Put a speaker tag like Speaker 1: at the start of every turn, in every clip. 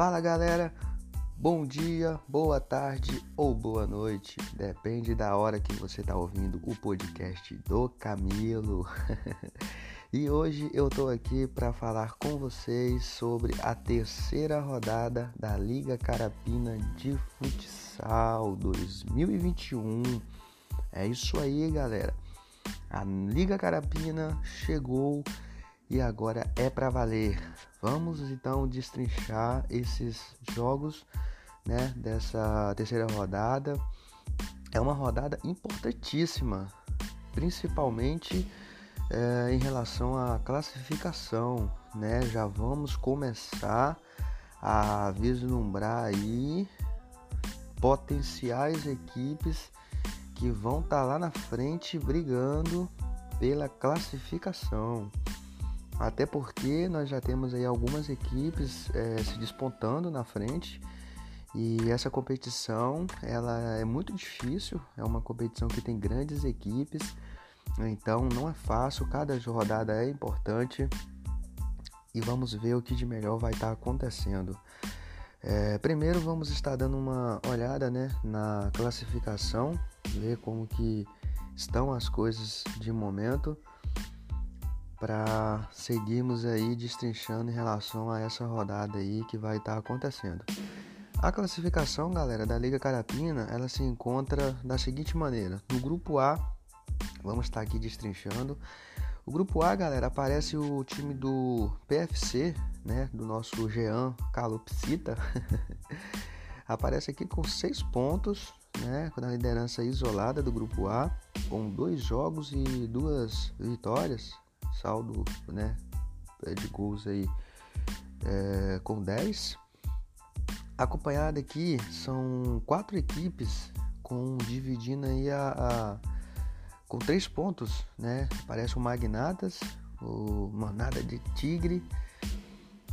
Speaker 1: Fala galera, bom dia, boa tarde ou boa noite, depende da hora que você está ouvindo o podcast do Camilo. e hoje eu tô aqui para falar com vocês sobre a terceira rodada da Liga Carapina de Futsal 2021. É isso aí, galera. A Liga Carapina chegou e agora é para valer. Vamos então destrinchar esses jogos né, dessa terceira rodada. É uma rodada importantíssima, principalmente é, em relação à classificação. Né? Já vamos começar a vislumbrar aí potenciais equipes que vão estar tá lá na frente brigando pela classificação. Até porque nós já temos aí algumas equipes é, se despontando na frente. E essa competição ela é muito difícil, é uma competição que tem grandes equipes, então não é fácil, cada rodada é importante. E vamos ver o que de melhor vai estar acontecendo. É, primeiro vamos estar dando uma olhada né, na classificação, ver como que estão as coisas de momento para seguirmos aí destrinchando em relação a essa rodada aí que vai estar tá acontecendo. A classificação, galera, da Liga Carapina, ela se encontra da seguinte maneira: no grupo A, vamos estar aqui destrinchando. O grupo A, galera, aparece o time do PFC, né, do nosso Jean Calopsita. aparece aqui com seis pontos, né, na liderança isolada do grupo A, com dois jogos e duas vitórias, saldo né, é, de gols aí é, com 10. Acompanhado aqui são quatro equipes com dividindo aí a, a com três pontos, né? Parece o Magnatas, o Manada de Tigre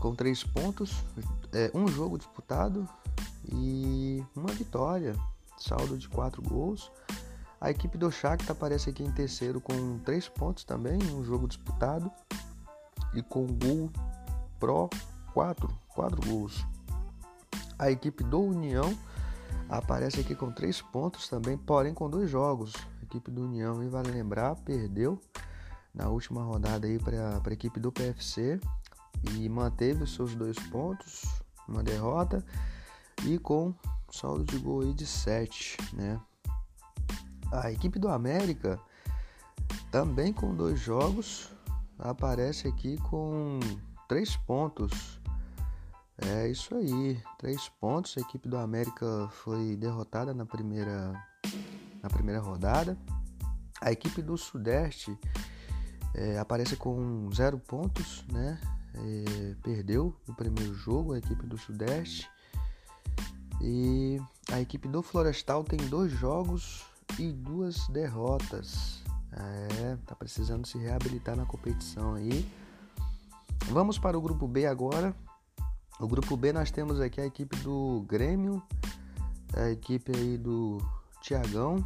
Speaker 1: com três pontos, é, um jogo disputado e uma vitória, saldo de quatro gols. A equipe do Shakhtar aparece aqui em terceiro com três pontos também, um jogo disputado e com gol pro quatro, quatro gols. A equipe do União aparece aqui com três pontos também, porém com dois jogos. A equipe do União, e vale lembrar, perdeu na última rodada aí para a equipe do PFC e manteve os seus dois pontos, uma derrota e com saldo de gol aí de 7, né? A equipe do América, também com dois jogos, aparece aqui com três pontos. É isso aí, três pontos. A equipe do América foi derrotada na primeira, na primeira rodada. A equipe do Sudeste é, aparece com zero pontos, né? É, perdeu no primeiro jogo a equipe do Sudeste. E a equipe do Florestal tem dois jogos e duas derrotas. É, tá precisando se reabilitar na competição aí. Vamos para o grupo B agora. O grupo B nós temos aqui a equipe do Grêmio, a equipe aí do Tiagão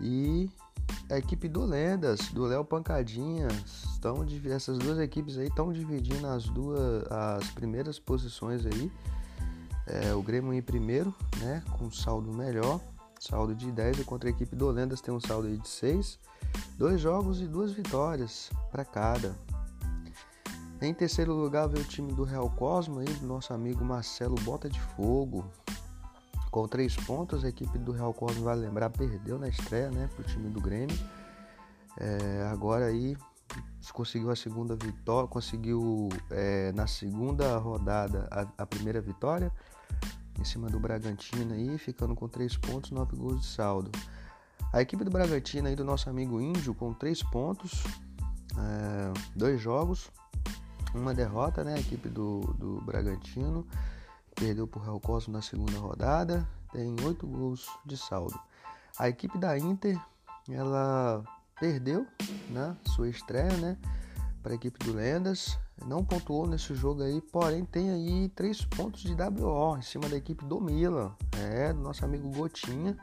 Speaker 1: e a equipe do Lendas, do Léo Pancadinha. Estão, essas duas equipes aí estão dividindo as duas as primeiras posições aí. É, o Grêmio em primeiro, né, com saldo melhor saldo de 10, enquanto a equipe do Lendas tem um saldo de 6, dois jogos e duas vitórias para cada. Em terceiro lugar veio o time do Real Cosmo, aí, do nosso amigo Marcelo Bota de Fogo, com três pontos. A equipe do Real Cosmo, vale lembrar, perdeu na estreia né, para o time do Grêmio. É, agora aí conseguiu a segunda vitória, conseguiu é, na segunda rodada a, a primeira vitória em cima do Bragantino aí, ficando com 3 pontos, 9 gols de saldo. A equipe do Bragantino aí do nosso amigo Índio com 3 pontos, é, dois jogos, uma derrota, né? A equipe do, do Bragantino perdeu por Real Cosmo na segunda rodada, tem 8 gols de saldo. A equipe da Inter, ela perdeu, né? Sua estreia, né? Para a equipe do Lendas, não pontuou nesse jogo aí, porém tem aí três pontos de WO em cima da equipe do Milan. É, do nosso amigo Gotinha.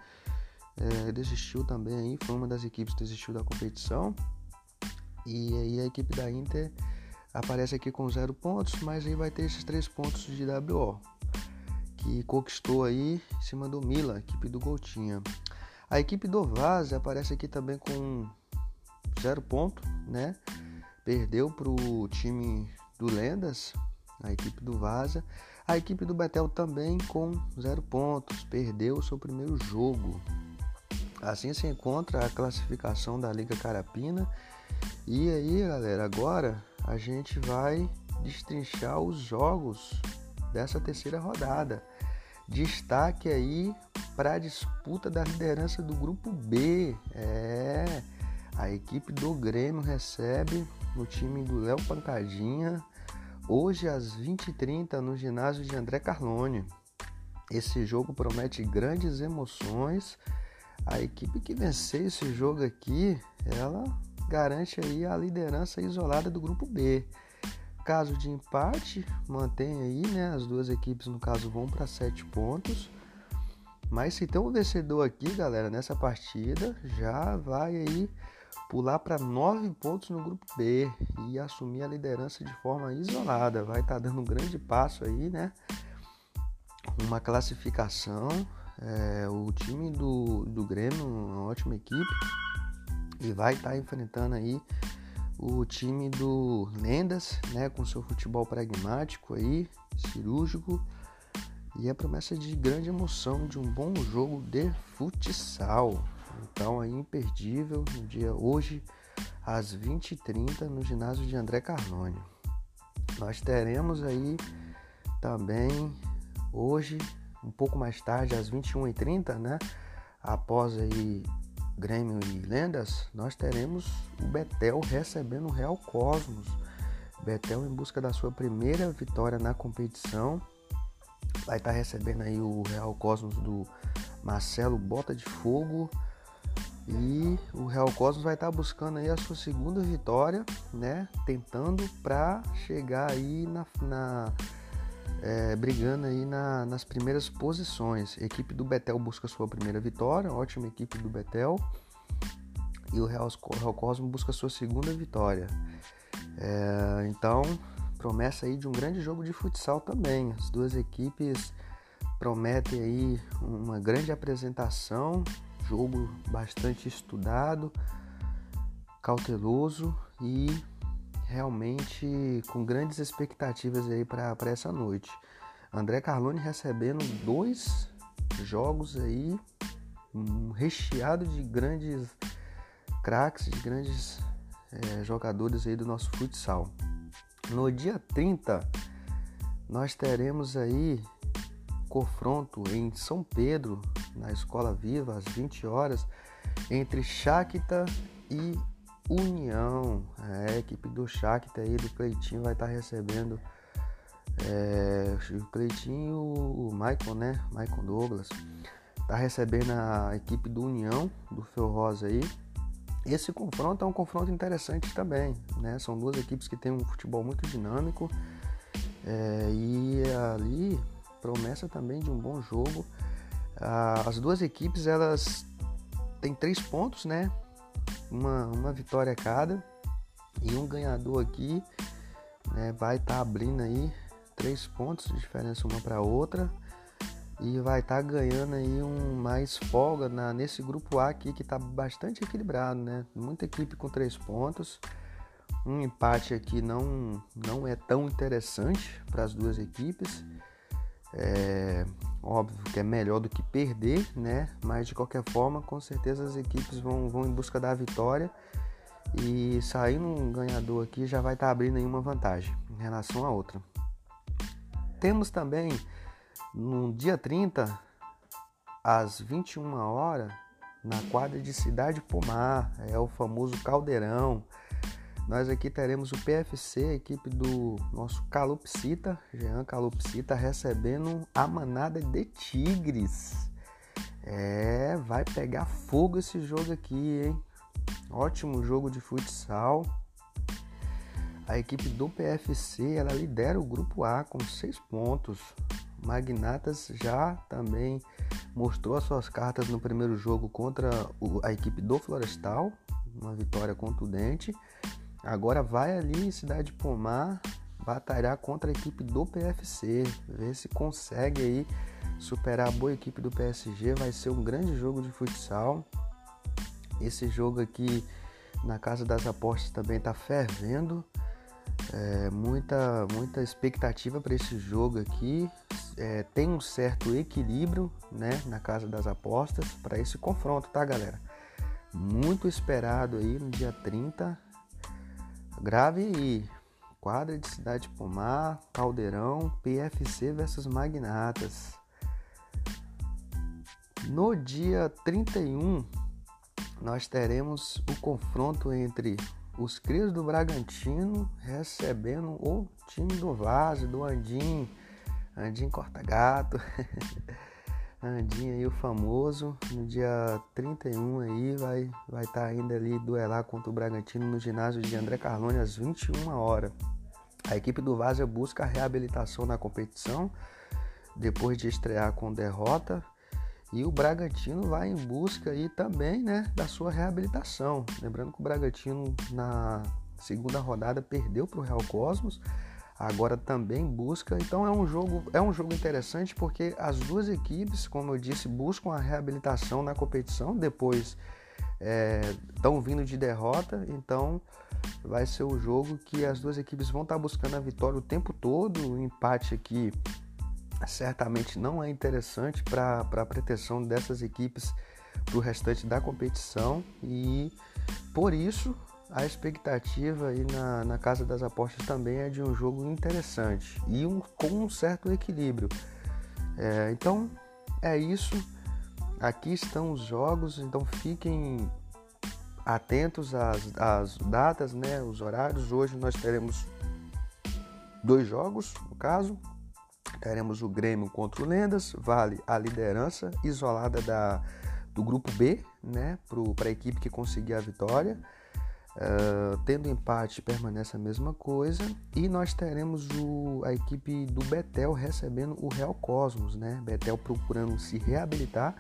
Speaker 1: É, desistiu também aí, foi uma das equipes que desistiu da competição. E aí a equipe da Inter aparece aqui com zero pontos, mas aí vai ter esses três pontos de WO, que conquistou aí em cima do Milan, equipe do Goltinha. A equipe do Vaz aparece aqui também com zero ponto, né? Perdeu para o time do Lendas, a equipe do Vaza. A equipe do Betel também com zero pontos, perdeu seu primeiro jogo. Assim se encontra a classificação da Liga Carapina. E aí, galera, agora a gente vai destrinchar os jogos dessa terceira rodada. Destaque aí para a disputa da liderança do grupo B. É, a equipe do Grêmio recebe no time do Léo Pancadinha hoje às 20h30 no ginásio de André Carlone. Esse jogo promete grandes emoções. A equipe que vencer esse jogo aqui, ela garante aí a liderança isolada do grupo B. Caso de empate, mantém aí, né? As duas equipes, no caso, vão para sete pontos. Mas se tem um vencedor aqui, galera, nessa partida, já vai aí pular para nove pontos no grupo B e assumir a liderança de forma isolada. Vai estar tá dando um grande passo aí, né? Uma classificação. É, o time do, do Grêmio, uma ótima equipe e vai estar tá enfrentando aí o time do Lendas, né, com seu futebol pragmático aí, cirúrgico e a promessa de grande emoção de um bom jogo de futsal. Então aí imperdível no dia hoje às 20h30 no ginásio de André Carlone. Nós teremos aí também hoje, um pouco mais tarde, às 21h30, né? Após aí Grêmio e Lendas, nós teremos o Betel recebendo o Real Cosmos. Betel em busca da sua primeira vitória na competição. Vai estar recebendo aí o Real Cosmos do Marcelo Bota de Fogo. E o Real Cosmos vai estar buscando aí a sua segunda vitória, né? Tentando para chegar aí na, na é, brigando aí na, nas primeiras posições. A equipe do Betel busca sua primeira vitória, ótima equipe do Betel. E o Real, Real Cosmo busca sua segunda vitória. É, então, promessa aí de um grande jogo de futsal também. As duas equipes prometem aí uma grande apresentação, jogo bastante estudado, cauteloso e realmente com grandes expectativas aí para essa noite. André Carlone recebendo dois jogos aí um recheado de grandes craques, de grandes é, jogadores aí do nosso futsal. No dia 30 nós teremos aí confronto em São Pedro, na Escola Viva, às 20 horas, entre Shakhtar e União, é, a equipe do Shakhtar aí, do Cleitinho, vai estar tá recebendo é, o Cleitinho o Michael, né? Michael Douglas. Tá recebendo a equipe do União, do Fel Rosa aí. Esse confronto é um confronto interessante também, né? São duas equipes que têm um futebol muito dinâmico é, e ali promessa também de um bom jogo. Ah, as duas equipes elas têm três pontos, né? uma, uma vitória cada e um ganhador aqui né, vai estar tá abrindo aí três pontos de diferença uma para outra e vai estar tá ganhando aí um mais folga na, nesse grupo A aqui que está bastante equilibrado, né? Muita equipe com três pontos. Um empate aqui não, não é tão interessante para as duas equipes. É, óbvio que é melhor do que perder, né? Mas de qualquer forma, com certeza as equipes vão, vão em busca da vitória e saindo um ganhador aqui já vai estar tá abrindo aí uma vantagem em relação a outra. Temos também no dia 30 às 21 horas na quadra de Cidade Pomar, é o famoso Caldeirão. Nós aqui teremos o PFC, a equipe do nosso Calopsita, Jean Calopsita, recebendo a manada de Tigres. É, vai pegar fogo esse jogo aqui, hein? Ótimo jogo de futsal. A equipe do PFC ela lidera o grupo A com seis pontos. Magnatas já também mostrou as suas cartas no primeiro jogo contra a equipe do Florestal, uma vitória contundente. Agora vai ali em Cidade Pomar batalhar contra a equipe do PFC, ver se consegue aí superar a boa equipe do PSG. Vai ser um grande jogo de futsal. Esse jogo aqui na casa das apostas também está fervendo. É, muita, muita expectativa para esse jogo aqui. É, tem um certo equilíbrio né, na casa das apostas para esse confronto, tá, galera? Muito esperado aí no dia 30. Grave. Quadra de Cidade Pomar, Caldeirão, PFC versus Magnatas. No dia 31, nós teremos o confronto entre os crios do Bragantino recebendo o time do Vaz, do Andim, Andim Corta Gato. Andinho aí o famoso, no dia 31 aí vai vai estar tá ainda ali duelar contra o Bragantino no ginásio de André Carlone às 21 horas. A equipe do Vazia busca a reabilitação na competição depois de estrear com derrota e o Bragantino vai em busca aí também, né, da sua reabilitação. Lembrando que o Bragantino na segunda rodada perdeu para o Real Cosmos agora também busca. Então é um jogo é um jogo interessante porque as duas equipes, como eu disse, buscam a reabilitação na competição. Depois estão é, vindo de derrota, então vai ser o jogo que as duas equipes vão estar tá buscando a vitória o tempo todo. O empate aqui certamente não é interessante para a pretensão dessas equipes para o restante da competição e por isso a expectativa aí na, na Casa das Apostas também é de um jogo interessante e um, com um certo equilíbrio. É, então é isso. Aqui estão os jogos, então fiquem atentos às, às datas, né, os horários. Hoje nós teremos dois jogos, no caso. Teremos o Grêmio contra o Lendas, vale a liderança isolada da, do grupo B, né, para a equipe que conseguir a vitória. Uh, tendo empate, permanece a mesma coisa. E nós teremos o, a equipe do Betel recebendo o Real Cosmos, né? Betel procurando se reabilitar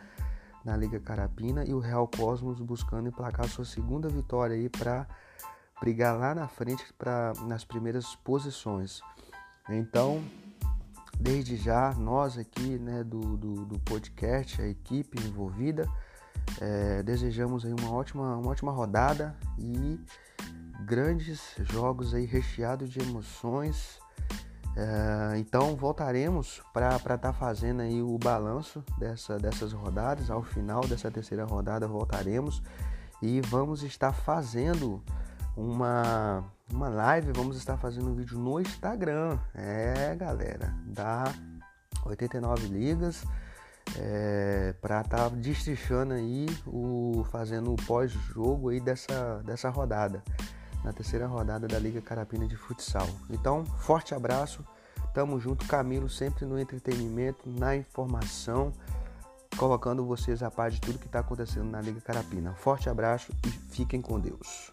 Speaker 1: na Liga Carapina e o Real Cosmos buscando emplacar sua segunda vitória aí para brigar lá na frente para nas primeiras posições. Então, desde já, nós aqui né, do, do, do podcast, a equipe envolvida, é, desejamos aí uma ótima, uma ótima rodada e grandes jogos aí recheados de emoções. É, então voltaremos para estar tá fazendo aí o balanço dessa, dessas rodadas. Ao final dessa terceira rodada voltaremos e vamos estar fazendo uma, uma live, vamos estar fazendo um vídeo no Instagram. É galera, da 89 ligas é, para estar tá destrinchando aí o fazendo o pós-jogo aí dessa, dessa rodada, na terceira rodada da Liga Carapina de Futsal. Então, forte abraço, tamo junto, Camilo sempre no entretenimento, na informação, colocando vocês a par de tudo que está acontecendo na Liga Carapina. Forte abraço e fiquem com Deus.